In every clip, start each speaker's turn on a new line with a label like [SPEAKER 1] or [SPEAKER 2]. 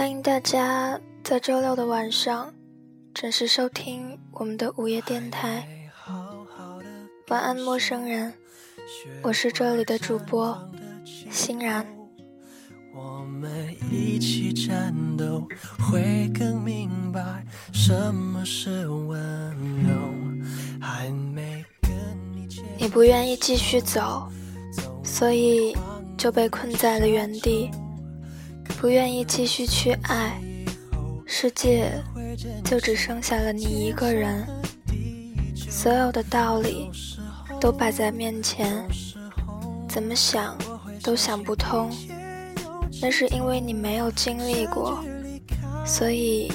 [SPEAKER 1] 欢迎大家在周六的晚上准时收听我们的午夜电台。晚安，陌生人，我是这里的主播欣然。我们一起战斗，会更明白什么是温柔。还没跟你你不愿意继续走，所以就被困在了原地。不愿意继续去爱，世界就只剩下了你一个人。所有的道理都摆在面前，怎么想都想不通。那是因为你没有经历过，所以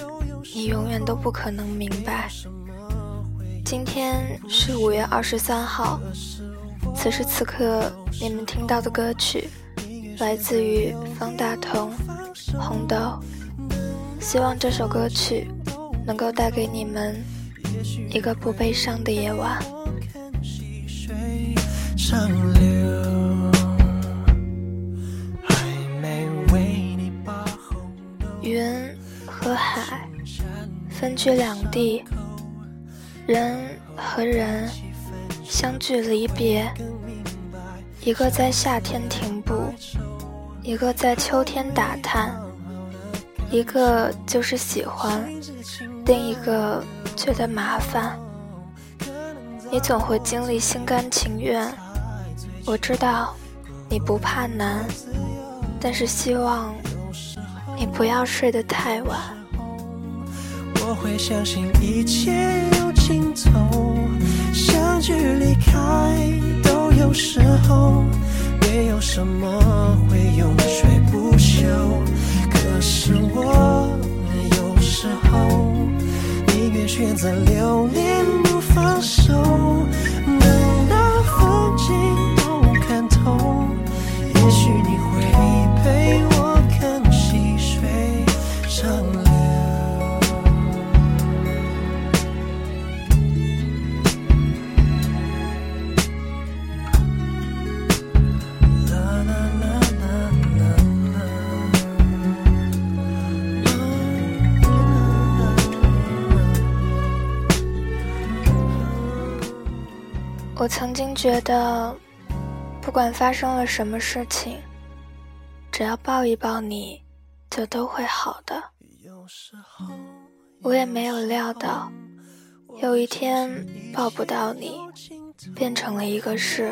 [SPEAKER 1] 你永远都不可能明白。今天是五月二十三号，此时此刻你们听到的歌曲来自于方大同。红豆，希望这首歌曲能够带给你们一个不悲伤的夜晚。云和海分居两地，人和人相聚离别，一个在夏天停步。一个在秋天打探，一个就是喜欢，另一个觉得麻烦。你总会经历心甘情愿，我知道你不怕难，但是希望你不要睡得太晚。我会相信一切有尽头，相聚离开都有时候。没有什么会永垂不朽，可是我有时候宁愿选择留恋。觉得，不管发生了什么事情，只要抱一抱你，就都会好的。我也没有料到，有一天抱不到你，变成了一个事。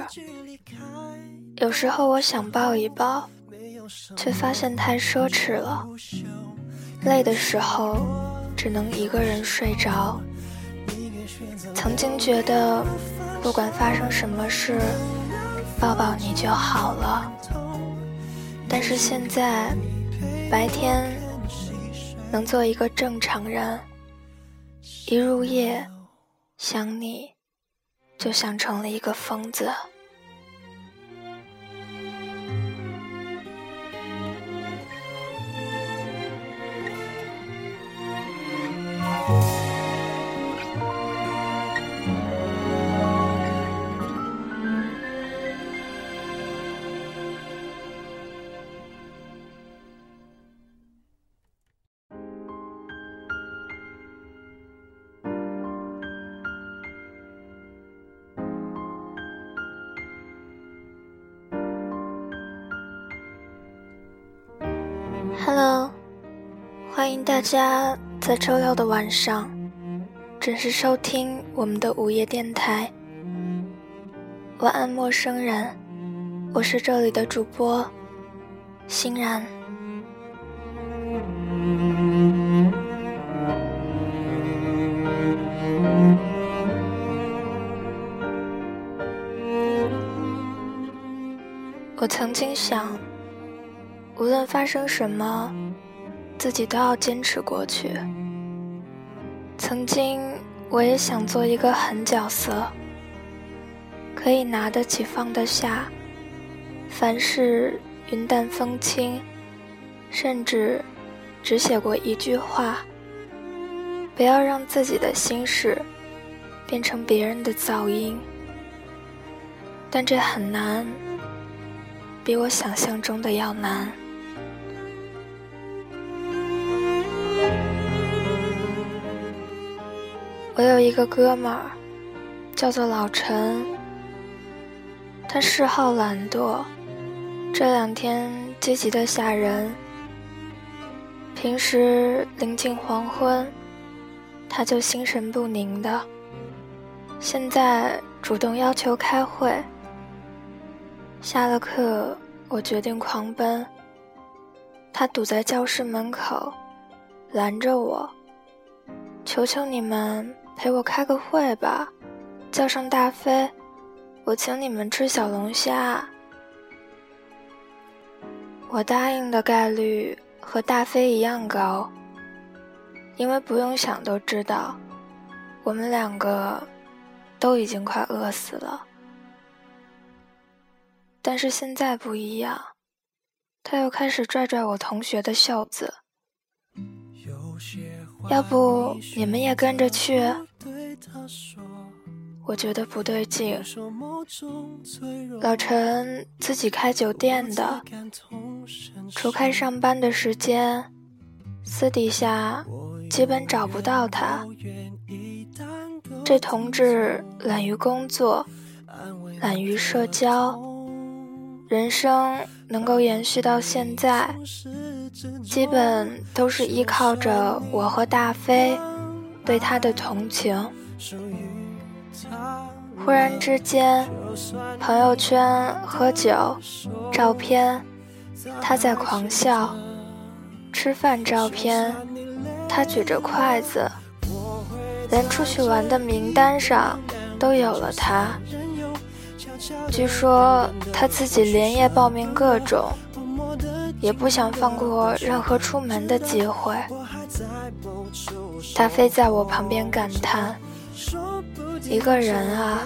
[SPEAKER 1] 有时候我想抱一抱，却发现太奢侈了。累的时候，只能一个人睡着。曾经觉得。不管发生什么事，抱抱你就好了。但是现在，白天能做一个正常人，一入夜想你，就像成了一个疯子。家在周六的晚上准时收听我们的午夜电台。晚安，陌生人，我是这里的主播欣然。我曾经想。无论发生什么，自己都要坚持过去。曾经，我也想做一个狠角色，可以拿得起放得下，凡事云淡风轻，甚至只写过一句话：不要让自己的心事变成别人的噪音。但这很难，比我想象中的要难。我有一个哥们儿，叫做老陈。他嗜好懒惰，这两天积极的吓人。平时临近黄昏，他就心神不宁的。现在主动要求开会。下了课，我决定狂奔。他堵在教室门口，拦着我：“求求你们陪我开个会吧，叫上大飞，我请你们吃小龙虾。”我答应的概率和大飞一样高，因为不用想都知道，我们两个都已经快饿死了。但是现在不一样。他又开始拽拽我同学的袖子，要不你们也跟着去？我觉得不对劲。老陈自己开酒店的，除开上班的时间，私底下基本找不到他。这同志懒于工作，懒于社交，人生。能够延续到现在，基本都是依靠着我和大飞对他的同情。忽然之间，朋友圈喝酒照片，他在狂笑；吃饭照片，他举着筷子，连出去玩的名单上都有了他。据说他自己连夜报名各种，也不想放过任何出门的机会。他飞在我旁边感叹：“一个人啊，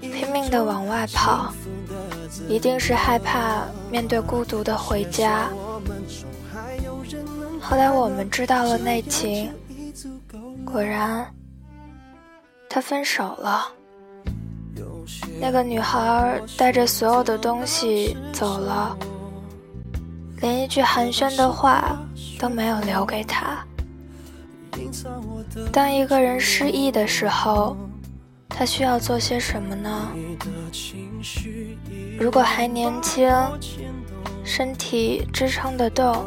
[SPEAKER 1] 拼命的往外跑，一定是害怕面对孤独的回家。”后来我们知道了内情，果然，他分手了。那个女孩带着所有的东西走了，连一句寒暄的话都没有留给他。当一个人失意的时候，他需要做些什么呢？如果还年轻，身体支撑得动，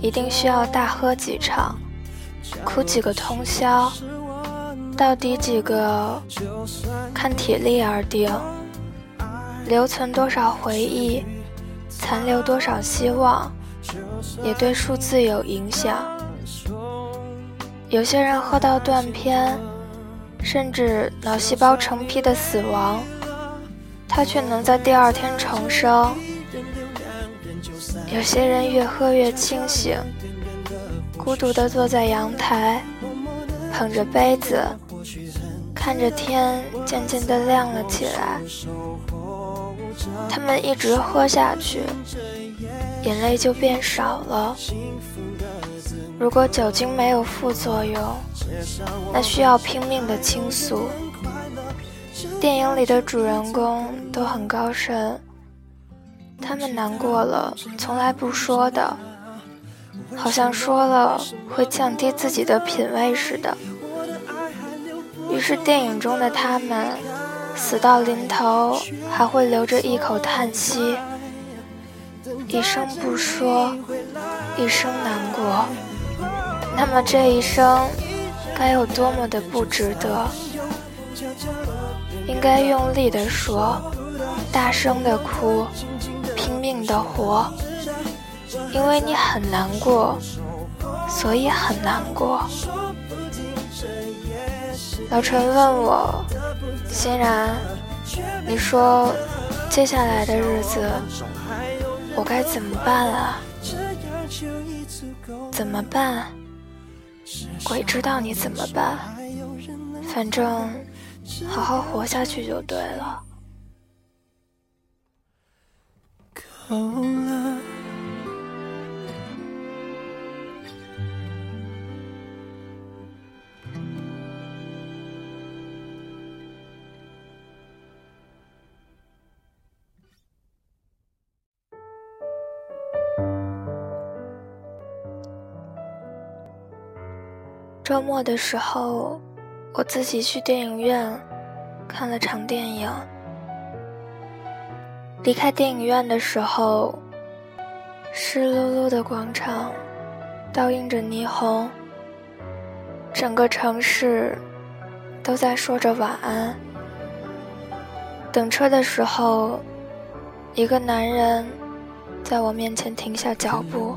[SPEAKER 1] 一定需要大喝几场，哭几个通宵。到底几个？看体力而定，留存多少回忆，残留多少希望，也对数字有影响。有些人喝到断片，甚至脑细胞成批的死亡，他却能在第二天重生。有些人越喝越清醒，孤独地坐在阳台，捧着杯子。看着天渐渐的亮了起来，他们一直喝下去，眼泪就变少了。如果酒精没有副作用，那需要拼命的倾诉。电影里的主人公都很高深，他们难过了从来不说的，好像说了会降低自己的品味似的。于是，电影中的他们死到临头，还会留着一口叹息，一声不说，一生难过。那么这一生该有多么的不值得？应该用力的说，大声的哭，拼命的活，因为你很难过，所以很难过。老陈问我：“欣然，你说接下来的日子我该怎么办啊？怎么办？鬼知道你怎么办。反正好好活下去就对了。”周末的时候，我自己去电影院看了场电影。离开电影院的时候，湿漉漉的广场倒映着霓虹，整个城市都在说着晚安。等车的时候，一个男人在我面前停下脚步，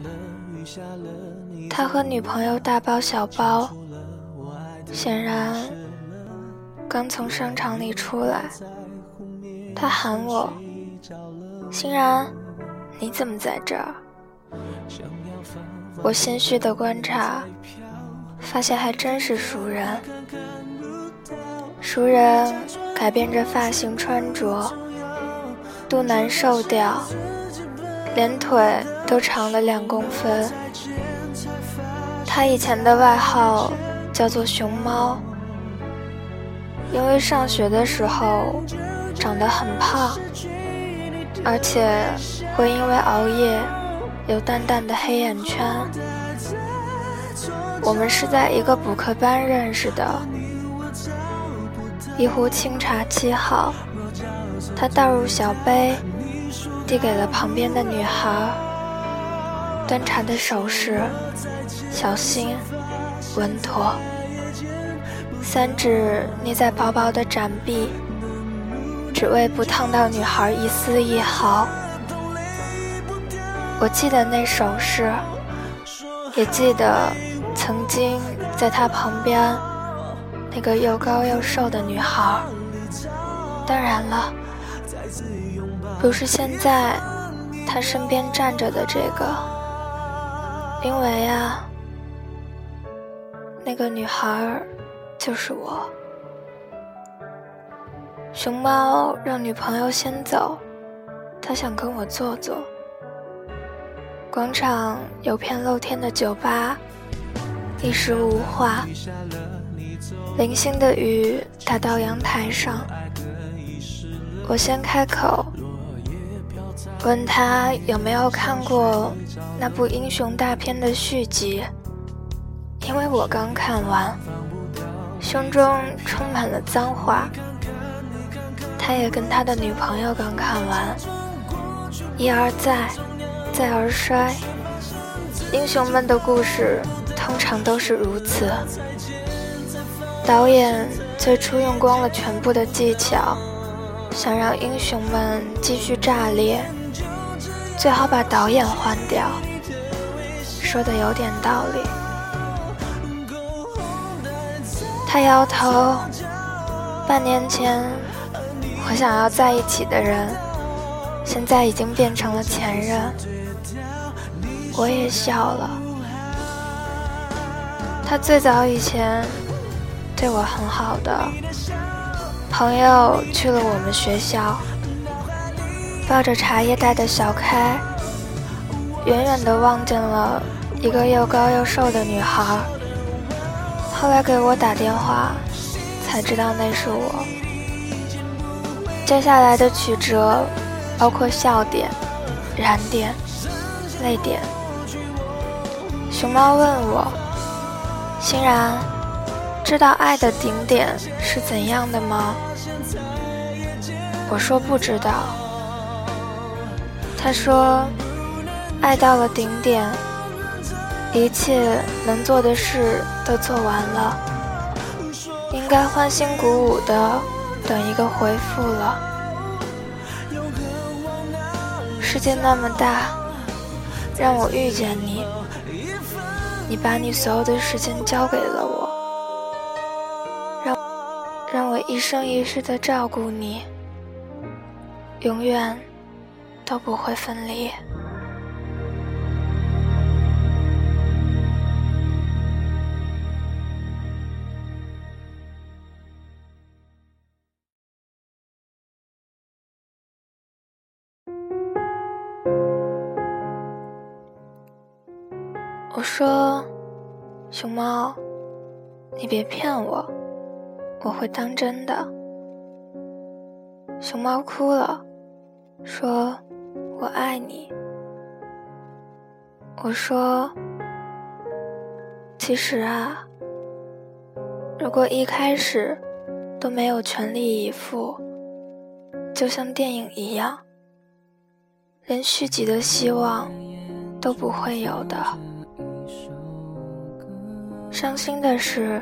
[SPEAKER 1] 他和女朋友大包小包，显然刚从商场里出来。他喊我。欣然，你怎么在这儿？我心虚的观察，发现还真是熟人。熟人改变着发型穿着，肚腩瘦掉，连腿都长了两公分。他以前的外号叫做熊猫，因为上学的时候长得很胖。而且会因为熬夜有淡淡的黑眼圈。我们是在一个补课班认识的。一壶清茶沏好，他倒入小杯，递给了旁边的女孩。端茶的手势小心、稳妥，三指捏在薄薄的展臂。只为不烫到女孩一丝一毫。我记得那首诗，也记得曾经在她旁边那个又高又瘦的女孩。当然了，不是现在她身边站着的这个，因为啊，那个女孩就是我。熊猫让女朋友先走，他想跟我坐坐。广场有片露天的酒吧，一时无话。零星的雨打到阳台上，我先开口，问他有没有看过那部英雄大片的续集，因为我刚看完，胸中充满了脏话。他也跟他的女朋友刚看完，一而再，再而衰。英雄们的故事通常都是如此。导演最初用光了全部的技巧，想让英雄们继续炸裂，最好把导演换掉。说的有点道理。他摇头。半年前。我想要在一起的人，现在已经变成了前任。我也笑了。他最早以前对我很好的朋友去了我们学校，抱着茶叶袋的小开，远远的望见了一个又高又瘦的女孩。后来给我打电话，才知道那是我。接下来的曲折，包括笑点、燃点、泪点。熊猫问我：“欣然，知道爱的顶点是怎样的吗？”我说不知道。他说：“爱到了顶点，一切能做的事都做完了，应该欢欣鼓舞的。”等一个回复了。世界那么大，让我遇见你，你把你所有的时间交给了我，让让我一生一世的照顾你，永远都不会分离。我说：“熊猫，你别骗我，我会当真的。”熊猫哭了，说：“我爱你。”我说：“其实啊，如果一开始都没有全力以赴，就像电影一样，连续集的希望都不会有的。伤心的是，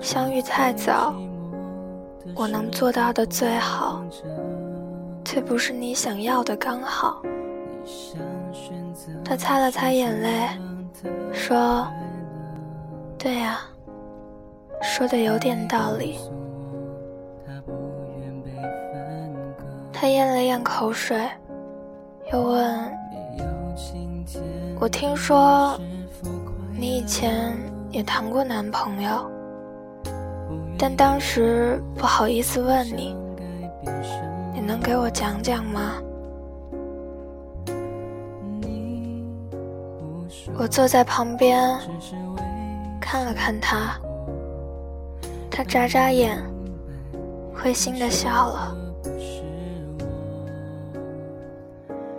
[SPEAKER 1] 相遇太早，我能做到的最好，却不是你想要的刚好。他擦了擦眼泪，说：“对呀，说的有点道理。”他咽了咽口水，又问：“我听说你以前也谈过男朋友，但当时不好意思问你，你能给我讲讲吗？”我坐在旁边，看了看他，他眨眨眼，会心的笑了。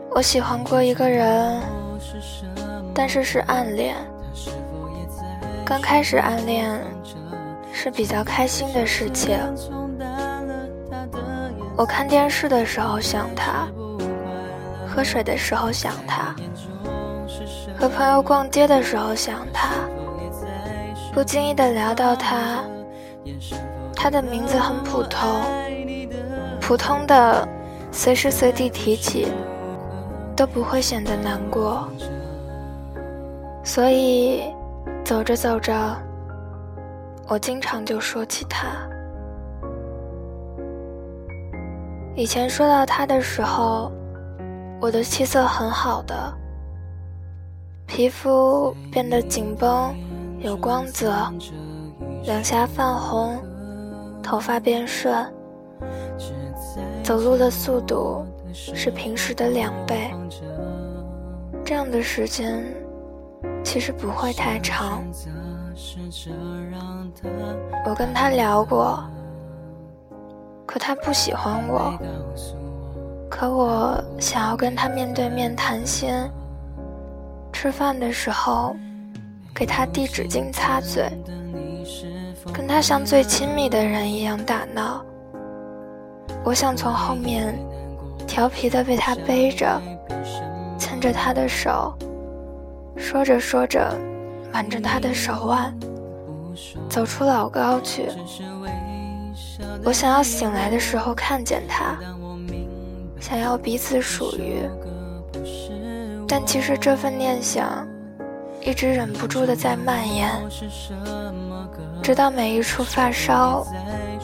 [SPEAKER 1] 我喜欢过一个人，但是是暗恋。刚开始暗恋是比较开心的事情。我看电视的时候想他，喝水的时候想他。和朋友逛街的时候想他，不经意的聊到他，他的名字很普通，普通的，随时随地提起都不会显得难过，所以走着走着，我经常就说起他。以前说到他的时候，我的气色很好的。皮肤变得紧绷，有光泽，两颊泛红，头发变顺，走路的速度是平时的两倍。这样的时间其实不会太长。我跟他聊过，可他不喜欢我，可我想要跟他面对面谈心。吃饭的时候，给他递纸巾擦嘴，跟他像最亲密的人一样打闹。我想从后面调皮的被他背着，牵着他的手，说着说着，挽着他的手腕，走出老高去。我想要醒来的时候看见他，想要彼此属于。但其实这份念想，一直忍不住的在蔓延，直到每一处发梢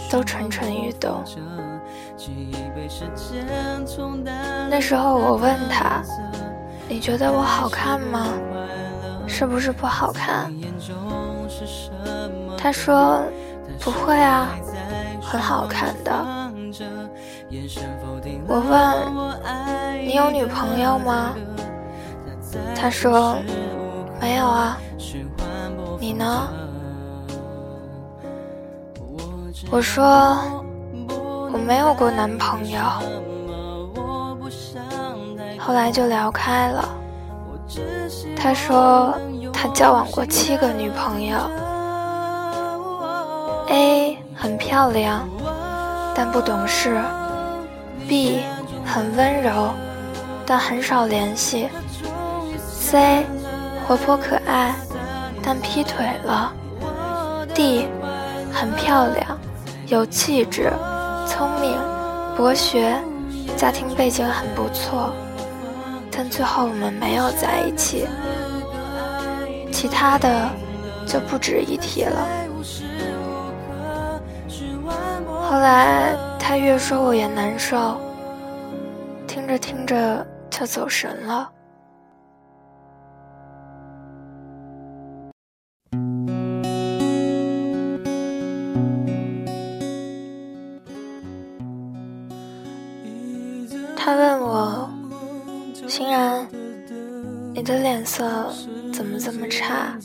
[SPEAKER 1] 都蠢蠢欲动。那时候我问他：“你觉得我好看吗？是不是不好看？”他说：“不会啊，很好看的。”我问：“你有女朋友吗？”他说：“没有啊，你呢？”我说：“我没有过男朋友。”后来就聊开了。他说他交往过七个女朋友，A 很漂亮，但不懂事；B 很温柔，但很少联系。C，活泼可爱，但劈腿了。D，很漂亮，有气质，聪明，博学，家庭背景很不错，但最后我们没有在一起。其他的就不值一提了。后来他越说我也难受，听着听着就走神了。你的脸色怎么这么差？”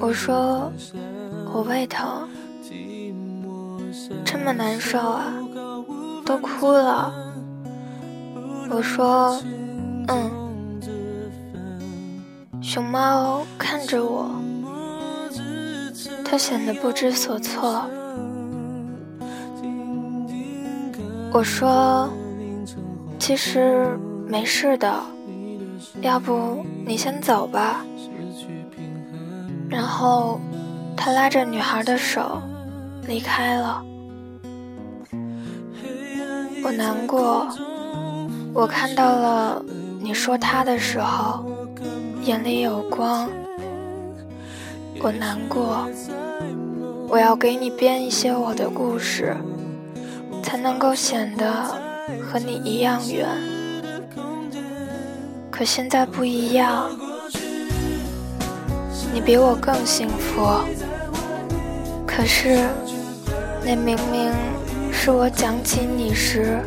[SPEAKER 1] 我说：“我胃疼，这么难受啊，都哭了。”我说：“嗯。”熊猫看着我，他显得不知所措。我说：“其实没事的，要不你先走吧。”然后他拉着女孩的手离开了。我难过，我看到了你说他的时候眼里有光。我难过，我要给你编一些我的故事。才能够显得和你一样远，可现在不一样，你比我更幸福。可是，那明明是我讲起你时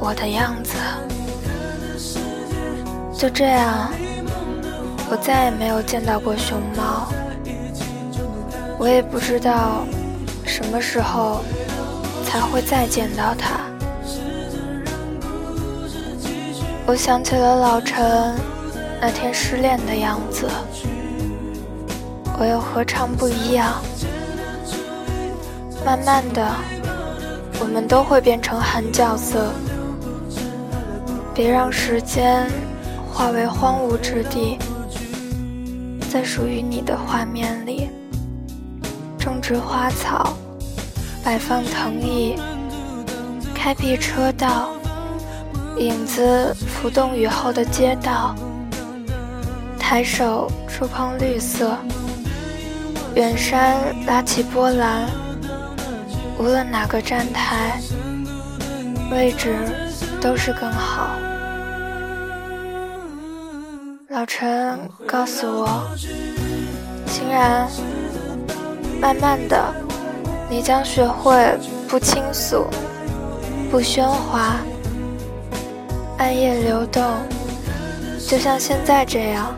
[SPEAKER 1] 我的样子。就这样，我再也没有见到过熊猫，我也不知道什么时候。才会再见到它。我想起了老陈那天失恋的样子，我又何尝不一样？慢慢的，我们都会变成狠角色。别让时间化为荒芜之地，在属于你的画面里种植花草。摆放藤椅，开辟车道，影子浮动雨后的街道，抬手触碰绿色，远山拉起波澜。无论哪个站台，位置都是更好。老陈告诉我，欣然，慢慢的。你将学会不倾诉，不喧哗，暗夜流动，就像现在这样。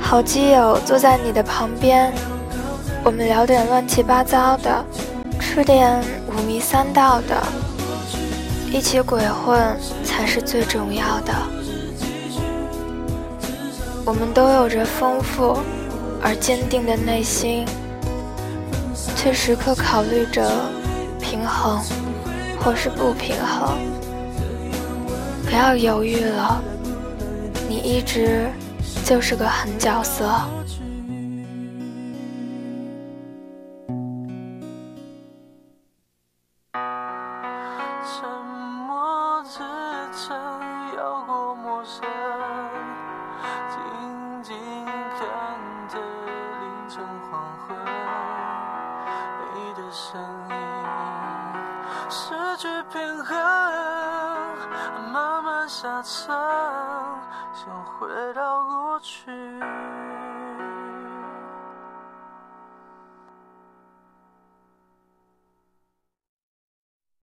[SPEAKER 1] 好基友坐在你的旁边，我们聊点乱七八糟的，吃点五迷三道的，一起鬼混才是最重要的。我们都有着丰富而坚定的内心。却时刻考虑着平衡，或是不平衡。不要犹豫了，你一直就是个狠角色。